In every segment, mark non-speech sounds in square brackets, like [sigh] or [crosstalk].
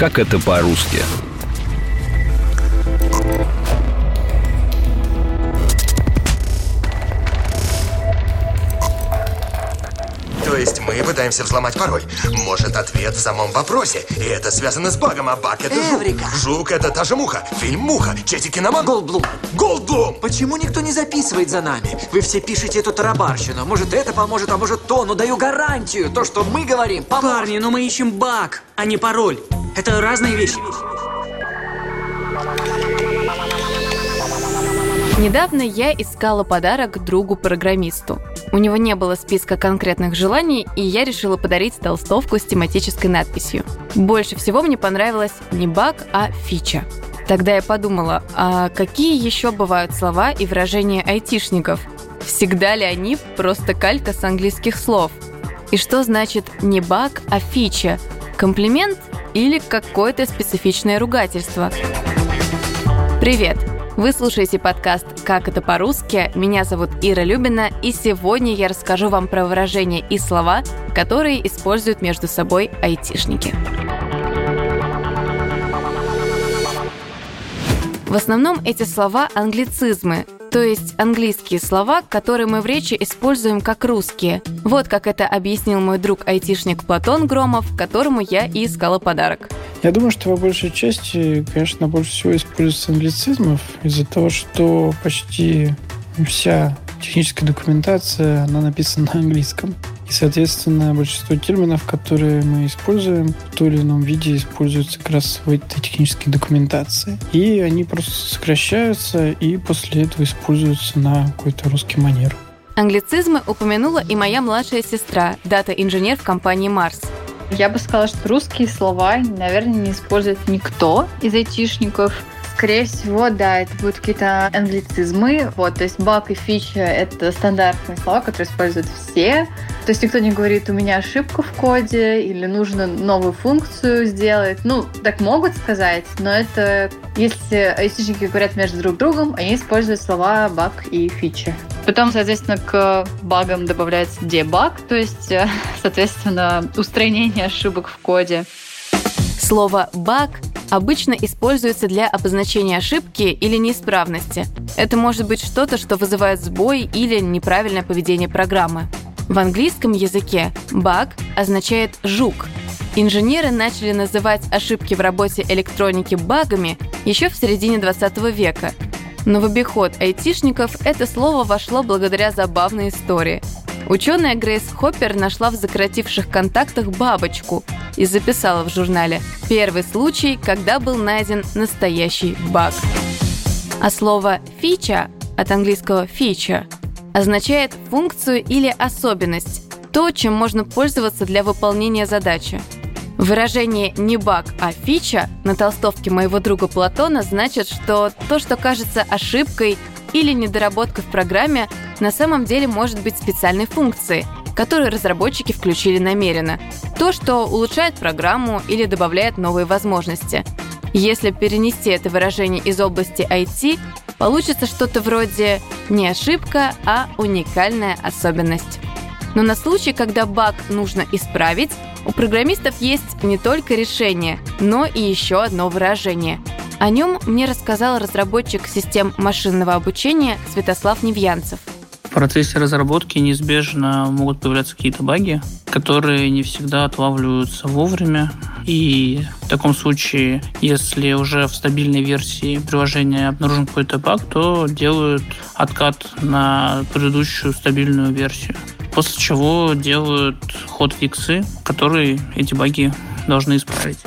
Как это по-русски? То есть мы пытаемся взломать пароль. Может, ответ в самом вопросе. И это связано с багом, а баг это жук. Эврика. Жук это та же муха. Фильм «Муха». Чети Киноман. Голдблум. Голдблум! Почему никто не записывает за нами? Вы все пишете эту тарабарщину. Может, это поможет, а может, то. Но даю гарантию. То, что мы говорим, поможет. Парни, но мы ищем баг, а не пароль. Это разные вещи. Недавно я искала подарок другу-программисту. У него не было списка конкретных желаний, и я решила подарить толстовку с тематической надписью. Больше всего мне понравилась не баг, а фича. Тогда я подумала, а какие еще бывают слова и выражения айтишников? Всегда ли они просто калька с английских слов? И что значит не баг, а фича? Комплимент или какое-то специфичное ругательство? Привет! Вы слушаете подкаст «Как это по-русски». Меня зовут Ира Любина, и сегодня я расскажу вам про выражения и слова, которые используют между собой айтишники. В основном эти слова – англицизмы, то есть английские слова, которые мы в речи используем как русские. Вот как это объяснил мой друг-айтишник Платон Громов, которому я и искала подарок. Я думаю, что по большей части, конечно, больше всего используется англицизмов из-за того, что почти вся техническая документация, она написана на английском. И, соответственно, большинство терминов, которые мы используем, в том или ином виде используются как раз в этой технической документации. И они просто сокращаются и после этого используются на какой-то русский манер. Англицизмы упомянула и моя младшая сестра, дата-инженер в компании «Марс». Я бы сказала, что русские слова, наверное, не использует никто из айтишников. Скорее всего, да, это будут какие-то англицизмы. Вот, то есть баг и фича — это стандартные слова, которые используют все. То есть никто не говорит, у меня ошибка в коде или нужно новую функцию сделать. Ну, так могут сказать, но это если айтишники говорят между друг другом, они используют слова баг и фича. Потом, соответственно, к багам добавляется дебаг, то есть, э, [laughs] соответственно, устранение ошибок в коде. Слово «баг» обычно используется для обозначения ошибки или неисправности. Это может быть что-то, что вызывает сбой или неправильное поведение программы. В английском языке «баг» означает «жук». Инженеры начали называть ошибки в работе электроники багами еще в середине 20 века. Но в обиход айтишников это слово вошло благодаря забавной истории. Ученая Грейс Хоппер нашла в закоротивших контактах бабочку и записала в журнале «Первый случай, когда был найден настоящий баг». А слово «фича» от английского «feature» означает функцию или особенность, то, чем можно пользоваться для выполнения задачи. Выражение «не баг, а фича» на толстовке моего друга Платона значит, что то, что кажется ошибкой или недоработкой в программе, на самом деле может быть специальной функцией, которую разработчики включили намеренно. То, что улучшает программу или добавляет новые возможности. Если перенести это выражение из области IT, получится что-то вроде не ошибка, а уникальная особенность. Но на случай, когда баг нужно исправить, у программистов есть не только решение, но и еще одно выражение. О нем мне рассказал разработчик систем машинного обучения Святослав Невьянцев. В процессе разработки неизбежно могут появляться какие-то баги, которые не всегда отлавливаются вовремя. И в таком случае, если уже в стабильной версии приложения обнаружен какой-то баг, то делают откат на предыдущую стабильную версию. После чего делают ход-фиксы, которые эти баги должны исправить.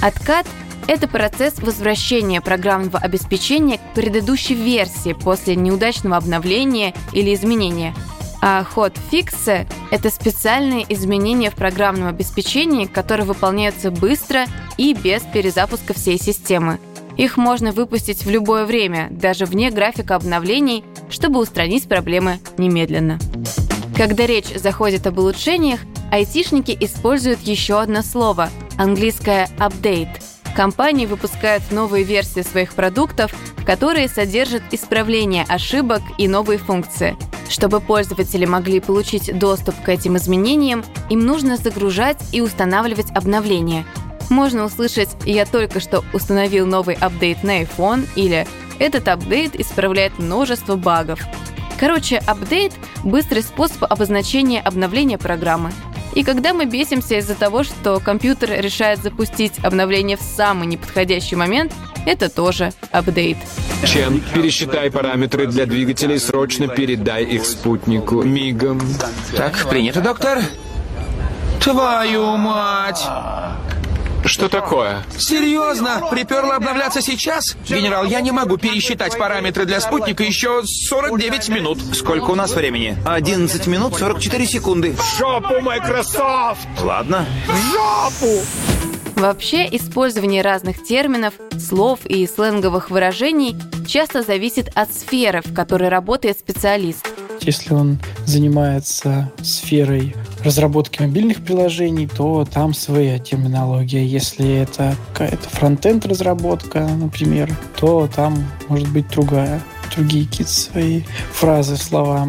Откат это процесс возвращения программного обеспечения к предыдущей версии после неудачного обновления или изменения. А ход фикса – это специальные изменения в программном обеспечении, которые выполняются быстро и без перезапуска всей системы. Их можно выпустить в любое время, даже вне графика обновлений, чтобы устранить проблемы немедленно. Когда речь заходит об улучшениях, айтишники используют еще одно слово – английское «update», Компании выпускают новые версии своих продуктов, которые содержат исправление ошибок и новые функции. Чтобы пользователи могли получить доступ к этим изменениям, им нужно загружать и устанавливать обновления. Можно услышать «Я только что установил новый апдейт на iPhone» или «Этот апдейт исправляет множество багов». Короче, апдейт – быстрый способ обозначения обновления программы. И когда мы бесимся из-за того, что компьютер решает запустить обновление в самый неподходящий момент, это тоже апдейт. Чем пересчитай параметры для двигателей, срочно передай их спутнику. Мигом. Так, принято, доктор. Твою мать! Что такое? Серьезно? Приперла обновляться сейчас? Генерал, я не могу пересчитать параметры для спутника еще 49 минут. Сколько у нас времени? 11 минут 44 секунды. В жопу, Microsoft! Ладно. В жопу! Вообще, использование разных терминов, слов и сленговых выражений часто зависит от сферы, в которой работает специалист. Если он занимается сферой разработки мобильных приложений, то там своя терминология. Если это какая-то фронтенд разработка, например, то там может быть другая, другие какие-то свои фразы, слова.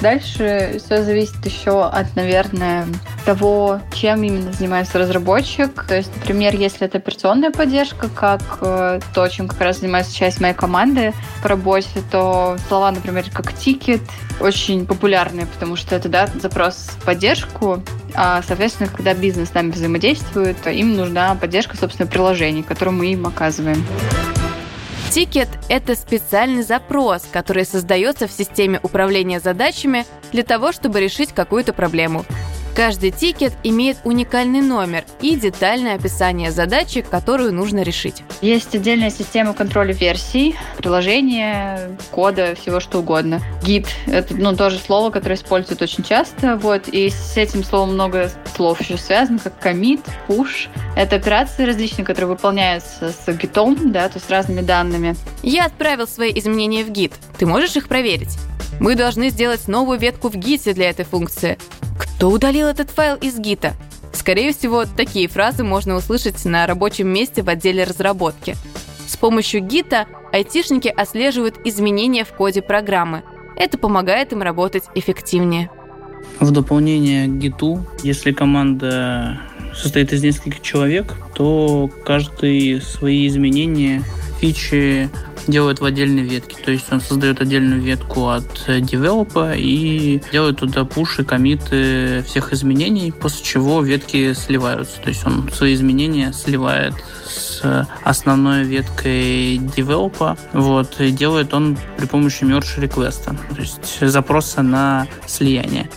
Дальше все зависит еще от, наверное, того, чем именно занимается разработчик. То есть, например, если это операционная поддержка, как э, то, чем как раз занимается часть моей команды по работе, то слова, например, как тикет, очень популярные, потому что это да, запрос в поддержку, а, соответственно, когда бизнес с нами взаимодействует, им нужна поддержка, собственно, приложений, которую мы им оказываем. Тикет – это специальный запрос, который создается в системе управления задачами для того, чтобы решить какую-то проблему. Каждый тикет имеет уникальный номер и детальное описание задачи, которую нужно решить. Есть отдельная система контроля версий, приложения, кода, всего что угодно. Git — это ну, тоже слово, которое используют очень часто. Вот, и с этим словом много слов еще связано, как commit, push. Это операции различные, которые выполняются с гитом, да, то есть с разными данными. Я отправил свои изменения в гид. Ты можешь их проверить? Мы должны сделать новую ветку в гите для этой функции. Кто удалил этот файл из гита? Скорее всего, такие фразы можно услышать на рабочем месте в отделе разработки. С помощью гита айтишники отслеживают изменения в коде программы. Это помогает им работать эффективнее. В дополнение к гиту, если команда состоит из нескольких человек, то каждый свои изменения, фичи делает в отдельной ветке. То есть он создает отдельную ветку от девелопа и делает туда пуши, комиты всех изменений, после чего ветки сливаются. То есть он свои изменения сливает с основной веткой девелопа. Вот, и делает он при помощи merge реквеста, то есть запроса на слияние.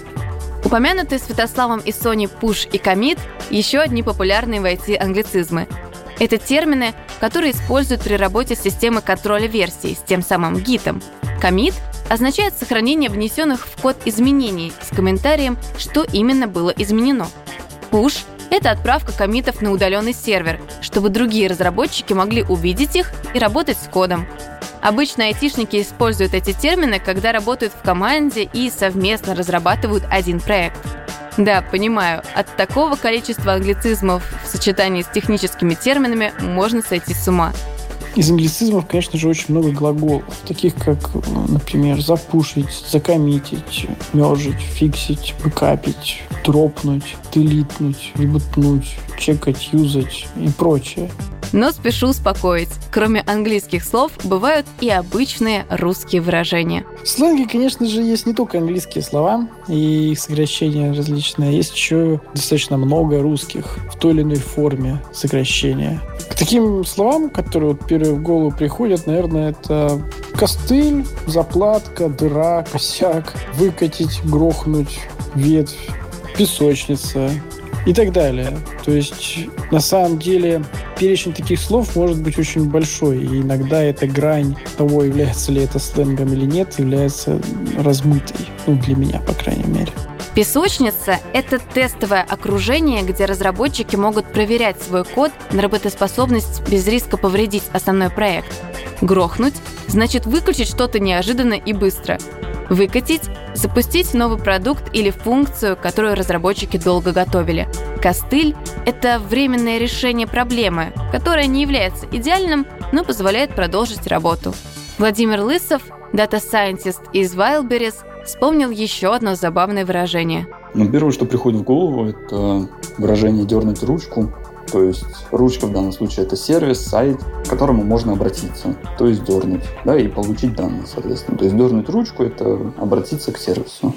Упомянутые Святославом и Sony push и commit – еще одни популярные в IT англицизмы. Это термины, которые используют при работе системы контроля версий с тем самым гитом. Commit означает сохранение внесенных в код изменений с комментарием, что именно было изменено. Push – это отправка комитов на удаленный сервер, чтобы другие разработчики могли увидеть их и работать с кодом. Обычно айтишники используют эти термины, когда работают в команде и совместно разрабатывают один проект. Да, понимаю, от такого количества англицизмов в сочетании с техническими терминами можно сойти с ума. Из англицизмов, конечно же, очень много глаголов, таких как, например, запушить, закоммитить, мержить, фиксить, бэкапить, дропнуть, делитнуть, ребутнуть, чекать, юзать и прочее. Но спешу успокоить. Кроме английских слов, бывают и обычные русские выражения. В сленге, конечно же, есть не только английские слова и их сокращения различные. Есть еще достаточно много русских в той или иной форме сокращения. К таким словам, которые вот первые в голову приходят, наверное, это костыль, заплатка, дыра, косяк, выкатить, грохнуть, ветвь, песочница, и так далее. То есть, на самом деле, перечень таких слов может быть очень большой, и иногда эта грань того, является ли это сленгом или нет, является размытой. Ну, для меня, по крайней мере. Песочница – это тестовое окружение, где разработчики могут проверять свой код на работоспособность без риска повредить основной проект. Грохнуть – значит выключить что-то неожиданно и быстро. Выкатить – запустить новый продукт или функцию, которую разработчики долго готовили. Костыль – это временное решение проблемы, которое не является идеальным, но позволяет продолжить работу. Владимир Лысов, дата-сайентист из Wildberries, вспомнил еще одно забавное выражение. Ну, первое, что приходит в голову, это выражение «дернуть ручку». То есть ручка в данном случае это сервис, сайт, к которому можно обратиться, то есть дернуть, да, и получить данные, соответственно. То есть дернуть ручку – это обратиться к сервису.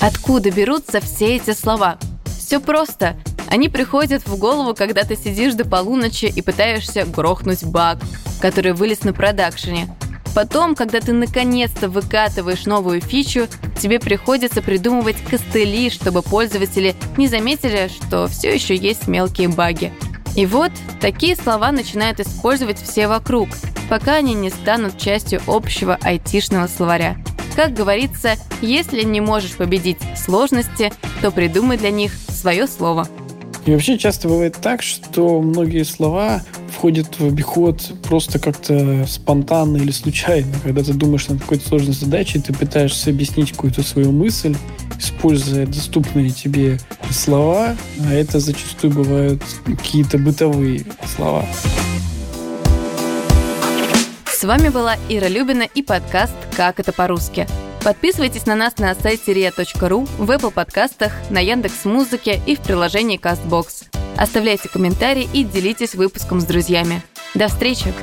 Откуда берутся все эти слова? Все просто. Они приходят в голову, когда ты сидишь до полуночи и пытаешься грохнуть баг, который вылез на продакшене. Потом, когда ты наконец-то выкатываешь новую фичу, тебе приходится придумывать костыли, чтобы пользователи не заметили, что все еще есть мелкие баги. И вот такие слова начинают использовать все вокруг, пока они не станут частью общего айтишного словаря. Как говорится, если не можешь победить сложности, то придумай для них свое слово. И вообще часто бывает так, что многие слова входят в обиход просто как-то спонтанно или случайно. Когда ты думаешь над какой-то сложной задачей, ты пытаешься объяснить какую-то свою мысль, используя доступные тебе слова, а это зачастую бывают какие-то бытовые слова. С вами была Ира Любина и подкаст «Как это по-русски». Подписывайтесь на нас на сайте ria.ru, в Apple подкастах, на Яндекс Музыке и в приложении CastBox. Оставляйте комментарии и делитесь выпуском с друзьями. До встречи!